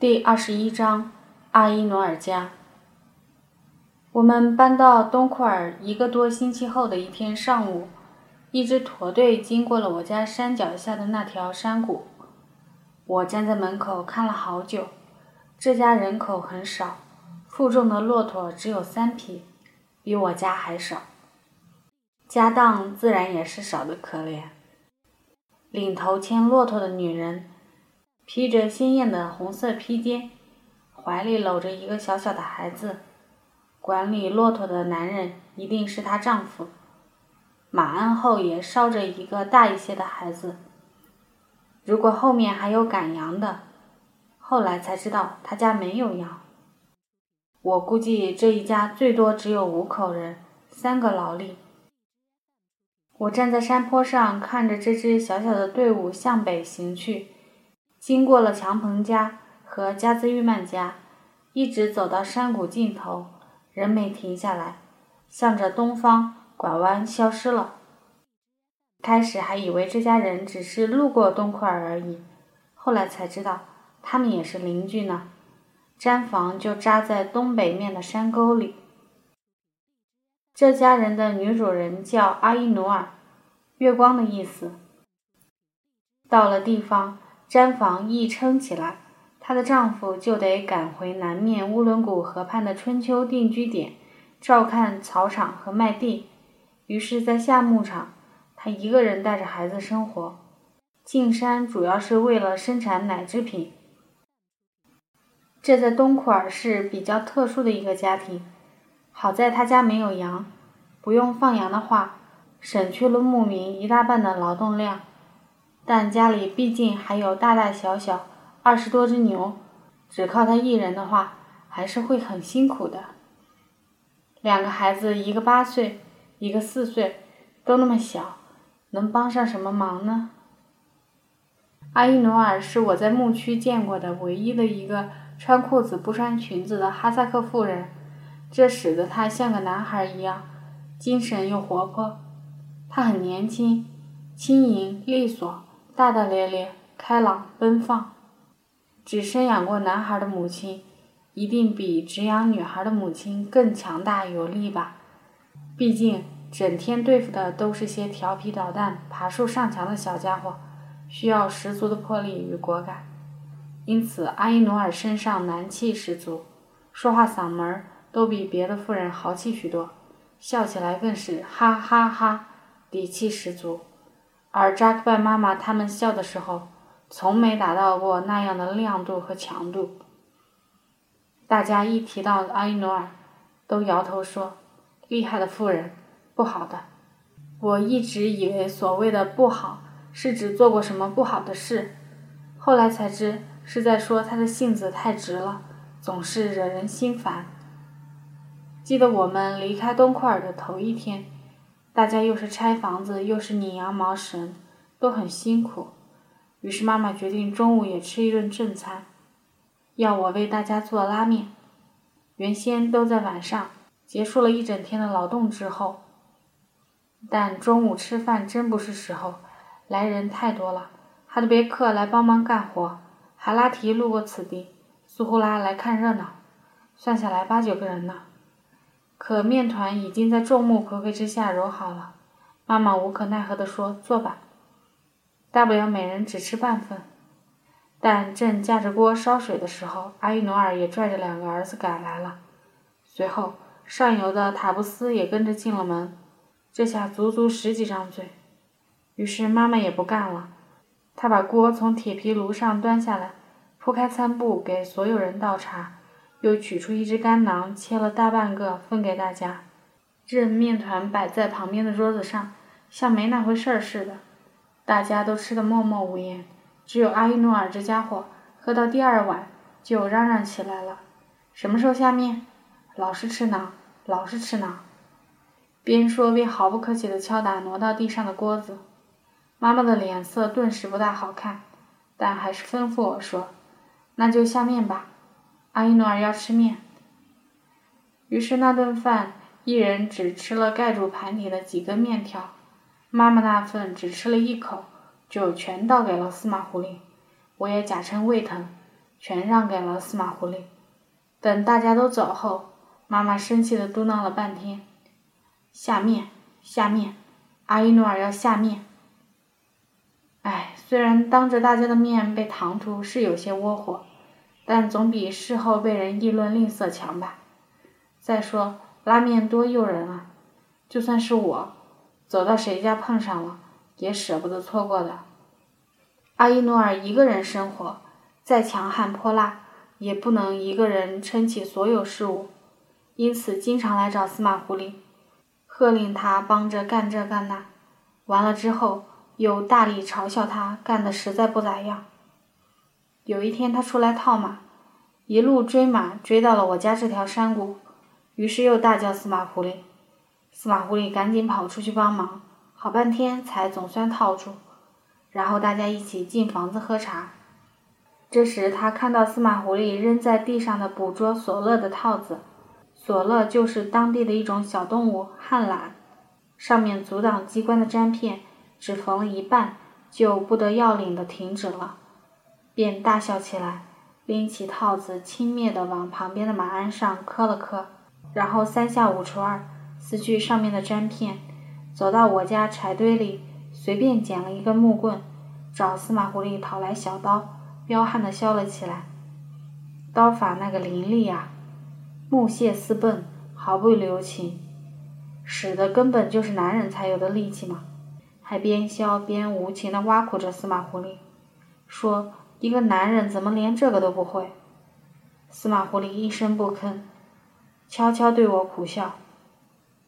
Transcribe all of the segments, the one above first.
第二十一章，阿依努尔家。我们搬到东库尔一个多星期后的一天上午，一支驼队经过了我家山脚下的那条山谷。我站在门口看了好久。这家人口很少，负重的骆驼只有三匹，比我家还少。家当自然也是少得可怜。领头牵骆驼的女人。披着鲜艳的红色披肩，怀里搂着一个小小的孩子。管理骆驼的男人一定是她丈夫。马鞍后也捎着一个大一些的孩子。如果后面还有赶羊的，后来才知道他家没有羊。我估计这一家最多只有五口人，三个劳力。我站在山坡上，看着这支小小的队伍向北行去。经过了强鹏家和加兹玉曼家，一直走到山谷尽头，人没停下来，向着东方拐弯消失了。开始还以为这家人只是路过东库尔而已，后来才知道他们也是邻居呢。毡房就扎在东北面的山沟里。这家人的女主人叫阿依努尔，月光的意思。到了地方。毡房一撑起来，她的丈夫就得赶回南面乌伦古河畔的春秋定居点，照看草场和麦地。于是，在夏牧场，她一个人带着孩子生活。进山主要是为了生产奶制品。这在东库尔是比较特殊的一个家庭。好在他家没有羊，不用放羊的话，省去了牧民一大半的劳动量。但家里毕竟还有大大小小二十多只牛，只靠他一人的话，还是会很辛苦的。两个孩子，一个八岁，一个四岁，都那么小，能帮上什么忙呢？阿依努尔是我在牧区见过的唯一的一个穿裤子不穿裙子的哈萨克妇人，这使得她像个男孩一样，精神又活泼。她很年轻，轻盈利索。大大咧咧、开朗奔放，只生养过男孩的母亲，一定比只养女孩的母亲更强大有力吧？毕竟整天对付的都是些调皮捣蛋、爬树上墙的小家伙，需要十足的魄力与果敢。因此，阿依努尔身上男气十足，说话嗓门都比别的妇人豪气许多，笑起来更是哈哈哈，底气十足。而扎克拜妈妈他们笑的时候，从没达到过那样的亮度和强度。大家一提到阿依努尔，都摇头说：“厉害的妇人，不好的。”我一直以为所谓的“不好”是指做过什么不好的事，后来才知是在说她的性子太直了，总是惹人心烦。记得我们离开东库尔的头一天。大家又是拆房子，又是拧羊毛绳，都很辛苦。于是妈妈决定中午也吃一顿正餐，要我为大家做拉面。原先都在晚上，结束了一整天的劳动之后。但中午吃饭真不是时候，来人太多了。哈德别克来帮忙干活，哈拉提路过此地，苏呼拉来看热闹，算下来八九个人呢。可面团已经在众目睽睽之下揉好了，妈妈无可奈何地说：“做吧，大不了每人只吃半份。”但正架着锅烧水的时候，阿依努尔也拽着两个儿子赶来了。随后，上游的塔布斯也跟着进了门，这下足足十几张嘴。于是妈妈也不干了，她把锅从铁皮炉上端下来，铺开餐布给所有人倒茶。又取出一只干囊，切了大半个分给大家，任面团摆在旁边的桌子上，像没那回事儿似的。大家都吃得默默无言，只有阿依努尔这家伙喝到第二碗就嚷嚷起来了：“什么时候下面？老是吃馕，老是吃馕！”边说边毫不客气地敲打挪到地上的锅子。妈妈的脸色顿时不大好看，但还是吩咐我说：“那就下面吧。”阿依努尔要吃面，于是那顿饭一人只吃了盖住盘底的几根面条，妈妈那份只吃了一口，就全倒给了司马狐狸。我也假称胃疼，全让给了司马狐狸。等大家都走后，妈妈生气的嘟囔了半天：“下面，下面，阿依努尔要下面。”哎，虽然当着大家的面被唐突是有些窝火，但总比事后被人议论吝啬强吧。再说拉面多诱人啊，就算是我，走到谁家碰上了，也舍不得错过的。阿依努尔一个人生活，再强悍泼辣，也不能一个人撑起所有事务，因此经常来找司马狐狸，喝令他帮着干这干那，完了之后。又大力嘲笑他干的实在不咋样。有一天他出来套马，一路追马追到了我家这条山谷，于是又大叫司马狐狸。司马狐狸赶紧跑出去帮忙，好半天才总算套住。然后大家一起进房子喝茶。这时他看到司马狐狸扔在地上的捕捉索勒的套子，索勒就是当地的一种小动物旱獭，上面阻挡机关的粘片。只缝了一半，就不得要领的停止了，便大笑起来，拎起套子轻蔑地往旁边的马鞍上磕了磕，然后三下五除二撕去上面的粘片，走到我家柴堆里，随便捡了一根木棍，找司马狐狸讨来小刀，彪悍地削了起来。刀法那个凌厉啊，木屑四蹦，毫不留情，使得根本就是男人才有的力气嘛。还边削边无情地挖苦着司马狐狸，说：“一个男人怎么连这个都不会？”司马狐狸一声不吭，悄悄对我苦笑：“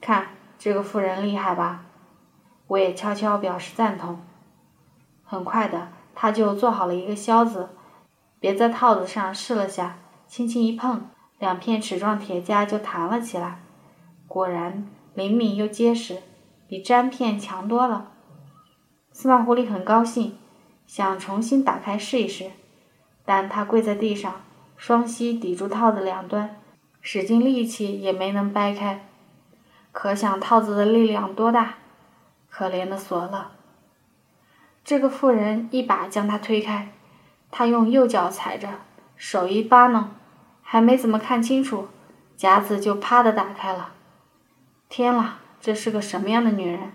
看这个妇人厉害吧？”我也悄悄表示赞同。很快的，他就做好了一个销子，别在套子上试了下，轻轻一碰，两片齿状铁夹就弹了起来。果然灵敏又结实，比粘片强多了。司马狐狸很高兴，想重新打开试一试，但他跪在地上，双膝抵住套子两端，使尽力气也没能掰开。可想套子的力量多大？可怜的索勒！这个妇人一把将他推开，他用右脚踩着，手一扒弄，还没怎么看清楚，夹子就啪的打开了。天啦，这是个什么样的女人？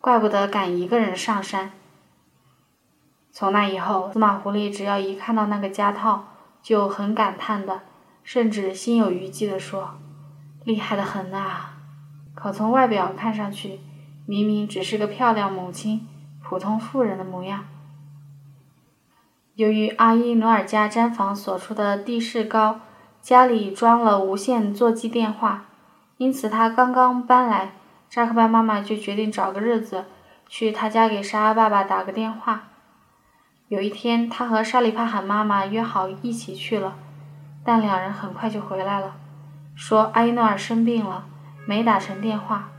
怪不得敢一个人上山。从那以后，司马狐狸只要一看到那个夹套，就很感叹的，甚至心有余悸的说：“厉害的很啊！”可从外表看上去，明明只是个漂亮母亲、普通妇人的模样。由于阿依努尔家毡房所处的地势高，家里装了无线座机电话，因此他刚刚搬来。扎克班妈妈就决定找个日子去他家给沙阿爸爸打个电话。有一天，他和沙里帕罕妈妈约好一起去了，但两人很快就回来了，说阿依诺尔生病了，没打成电话。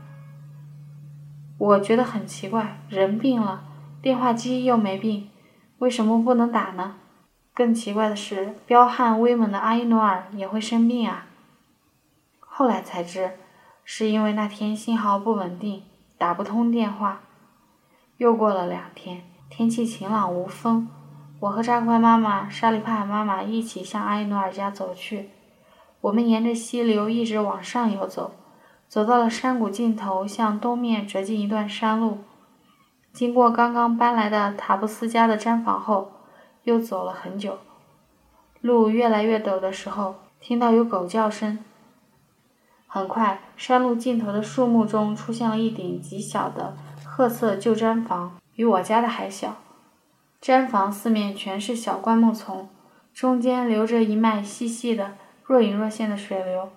我觉得很奇怪，人病了，电话机又没病，为什么不能打呢？更奇怪的是，彪悍威猛的阿依诺尔也会生病啊。后来才知。是因为那天信号不稳定，打不通电话。又过了两天，天气晴朗无风，我和扎克妈妈、沙里帕妈妈一起向阿依努尔家走去。我们沿着溪流一直往上游走，走到了山谷尽头，向东面折进一段山路。经过刚刚搬来的塔布斯家的毡房后，又走了很久。路越来越陡的时候，听到有狗叫声。很快，山路尽头的树木中出现了一顶极小的褐色旧毡房，比我家的还小。毡房四面全是小灌木丛，中间流着一脉细细的、若隐若现的水流。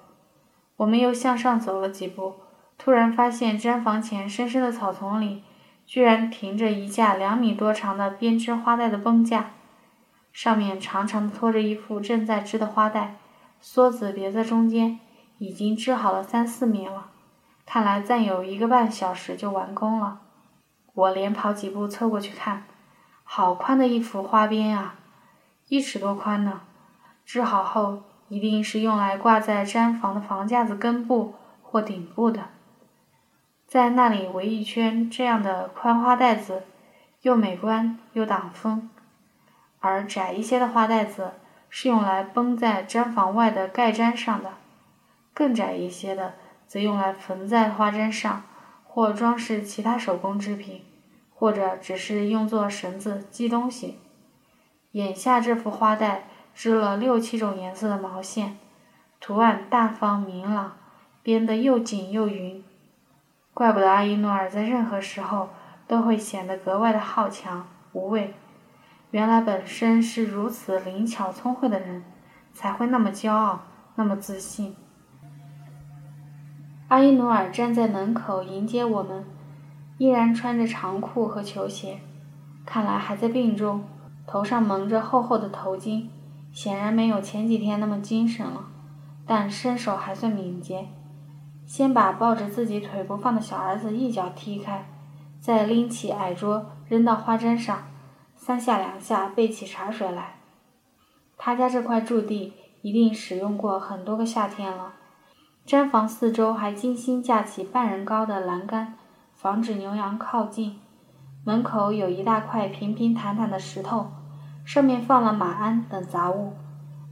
我们又向上走了几步，突然发现毡房前深深的草丛里，居然停着一架两米多长的编织花带的绷架，上面长长的拖着一副正在织的花带，梭子别在中间。已经织好了三四米了，看来再有一个半小时就完工了。我连跑几步凑过去看，好宽的一幅花边啊，一尺多宽呢。织好后一定是用来挂在毡房的房架子根部或顶部的，在那里围一圈这样的宽花带子，又美观又挡风。而窄一些的花带子是用来绷在毡房外的盖毡上的；更窄一些的，则用来缝在花毡上，或装饰其他手工制品，或者只是用作绳子系东西。眼下这幅花带织了六七种颜色的毛线，图案大方明朗，编得又紧又匀。怪不得阿依诺尔在任何时候都会显得格外的好强无畏。原来本身是如此灵巧聪慧的人，才会那么骄傲，那么自信。阿依努尔站在门口迎接我们，依然穿着长裤和球鞋，看来还在病中，头上蒙着厚厚的头巾，显然没有前几天那么精神了，但身手还算敏捷。先把抱着自己腿不放的小儿子一脚踢开，再拎起矮桌扔到花针上，三下两下备起茶水来。他家这块驻地一定使用过很多个夏天了。毡房四周还精心架起半人高的栏杆，防止牛羊靠近。门口有一大块平平坦坦的石头，上面放了马鞍等杂物。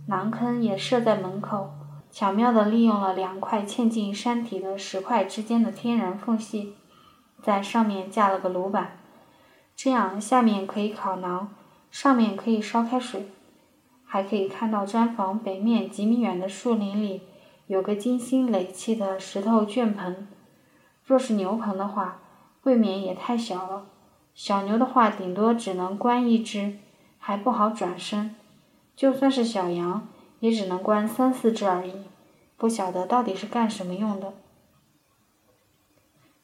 囊坑也设在门口。巧妙地利用了两块嵌进山体的石块之间的天然缝隙，在上面架了个炉板，这样下面可以烤馕，上面可以烧开水。还可以看到毡房北面几米远的树林里有个精心垒砌的石头圈棚。若是牛棚的话，未免也太小了；小牛的话，顶多只能关一只，还不好转身；就算是小羊。也只能关三四只而已，不晓得到底是干什么用的。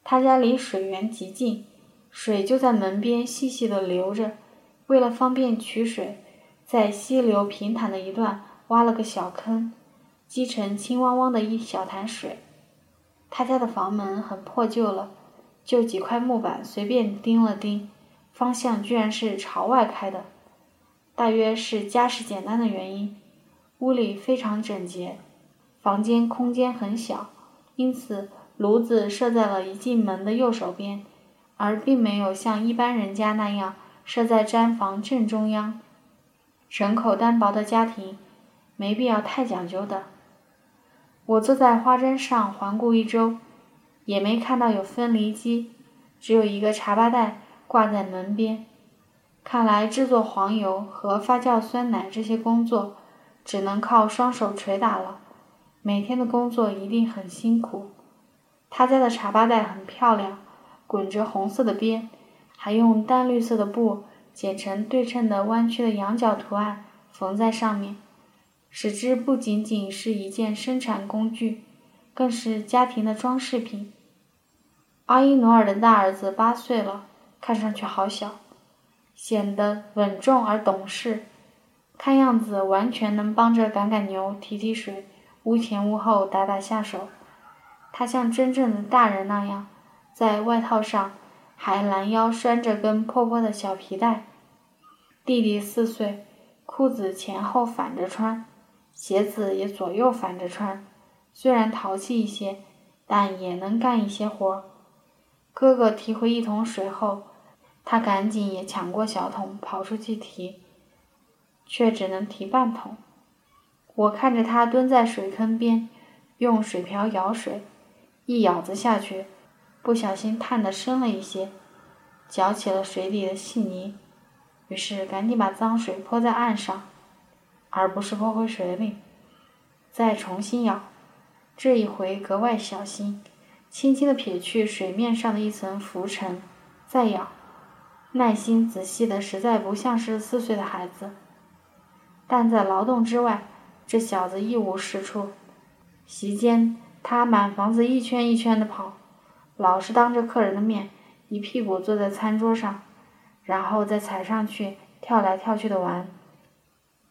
他家离水源极近，水就在门边细细的流着。为了方便取水，在溪流平坦的一段挖了个小坑，积成青汪汪的一小潭水。他家的房门很破旧了，就几块木板随便钉了钉，方向居然是朝外开的，大约是家世简单的原因。屋里非常整洁，房间空间很小，因此炉子设在了一进门的右手边，而并没有像一般人家那样设在毡房正中央。人口单薄的家庭，没必要太讲究的。我坐在花针上环顾一周，也没看到有分离机，只有一个茶吧袋挂在门边。看来制作黄油和发酵酸奶这些工作。只能靠双手捶打了，每天的工作一定很辛苦。他家的茶吧袋很漂亮，滚着红色的边，还用淡绿色的布剪成对称的弯曲的羊角图案缝在上面，使之不仅仅是一件生产工具，更是家庭的装饰品。阿依努尔的大儿子八岁了，看上去好小，显得稳重而懂事。看样子完全能帮着赶赶牛、提提水，屋前屋后打打下手。他像真正的大人那样，在外套上还拦腰拴着根破破的小皮带。弟弟四岁，裤子前后反着穿，鞋子也左右反着穿。虽然淘气一些，但也能干一些活。哥哥提回一桶水后，他赶紧也抢过小桶跑出去提。却只能提半桶。我看着他蹲在水坑边，用水瓢舀水，一舀子下去，不小心探得深了一些，搅起了水底的细泥。于是赶紧把脏水泼在岸上，而不是泼回水里。再重新舀，这一回格外小心，轻轻地撇去水面上的一层浮尘，再舀，耐心仔细的，实在不像是四岁的孩子。但在劳动之外，这小子一无是处。席间，他满房子一圈一圈的跑，老是当着客人的面一屁股坐在餐桌上，然后再踩上去跳来跳去的玩。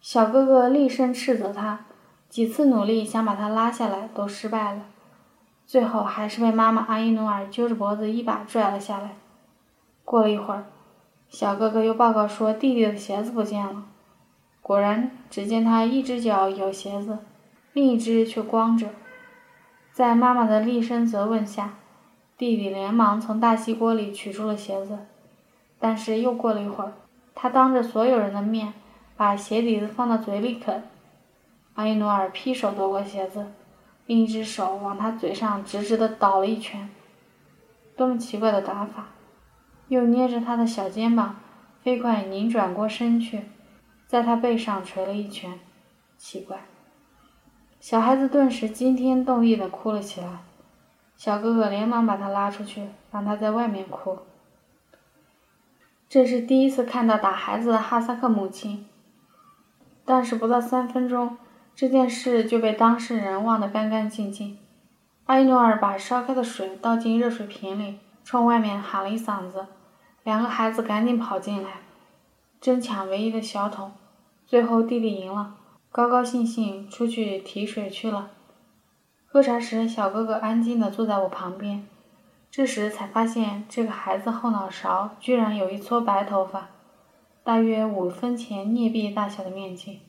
小哥哥厉声斥责他，几次努力想把他拉下来都失败了，最后还是被妈妈阿依努尔揪着脖子一把拽了下来。过了一会儿，小哥哥又报告说弟弟的鞋子不见了。果然，只见他一只脚有鞋子，另一只却光着。在妈妈的厉声责问下，弟弟连忙从大锡锅里取出了鞋子。但是又过了一会儿，他当着所有人的面把鞋底子放到嘴里啃，阿依努尔劈手夺过鞋子，另一只手往他嘴上直直的倒了一拳。多么奇怪的打法！又捏着他的小肩膀，飞快拧转过身去，在他背上捶了一拳。奇怪！小孩子顿时惊天动地的哭了起来。小哥哥连忙把他拉出去，让他在外面哭。这是第一次看到打孩子的哈萨克母亲，但是不到三分钟。这件事就被当事人忘得干干净净。阿依努尔把烧开的水倒进热水瓶里，冲外面喊了一嗓子，两个孩子赶紧跑进来，争抢唯一的小桶。最后弟弟赢了，高高兴兴出去提水去了。喝茶时，小哥哥安静地坐在我旁边，这时才发现这个孩子后脑勺居然有一撮白头发，大约五分钱镍币大小的面积。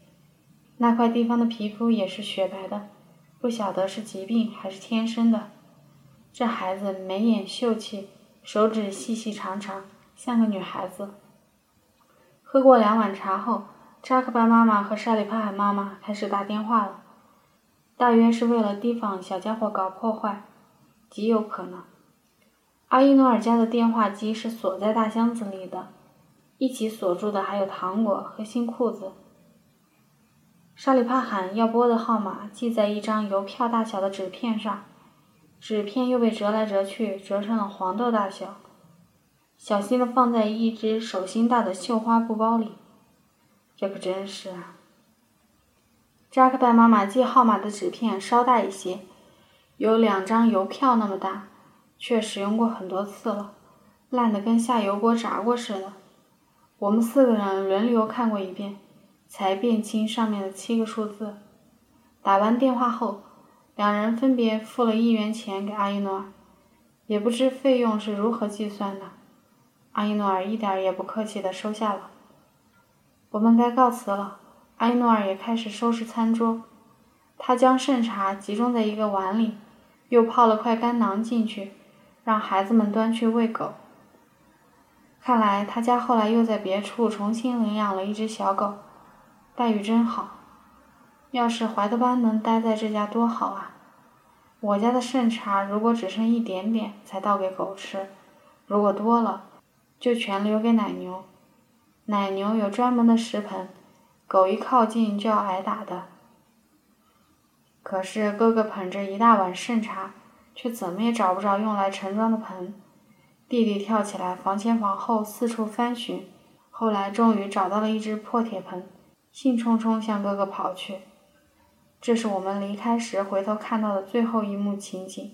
那块地方的皮肤也是雪白的，不晓得是疾病还是天生的。这孩子眉眼秀气，手指细细长长，像个女孩子。喝过两碗茶后，扎克巴妈妈和沙里帕海妈妈开始打电话了，大约是为了提防小家伙搞破坏，极有可能。阿依努尔家的电话机是锁在大箱子里的，一起锁住的还有糖果和新裤子。沙里帕喊要拨的号码记在一张邮票大小的纸片上，纸片又被折来折去，折成了黄豆大小，小心的放在一只手心大的绣花布包里。这可真是啊！扎克拜妈妈记号码的纸片稍大一些，有两张邮票那么大，却使用过很多次了，烂得跟下油锅炸过似的。我们四个人轮流看过一遍。才辨清上面的七个数字。打完电话后，两人分别付了一元钱给阿依诺尔，也不知费用是如何计算的。阿依诺尔一点也不客气地收下了。我们该告辞了。阿依诺尔也开始收拾餐桌。他将剩茶集中在一个碗里，又泡了块干囊进去，让孩子们端去喂狗。看来他家后来又在别处重新领养了一只小狗。待遇真好，要是怀特班能待在这家多好啊！我家的剩茶如果只剩一点点，才倒给狗吃；如果多了，就全留给奶牛。奶牛有专门的食盆，狗一靠近就要挨打的。可是哥哥捧着一大碗剩茶，却怎么也找不着用来盛装的盆。弟弟跳起来房前房后四处翻寻，后来终于找到了一只破铁盆。兴冲冲向哥哥跑去，这是我们离开时回头看到的最后一幕情景。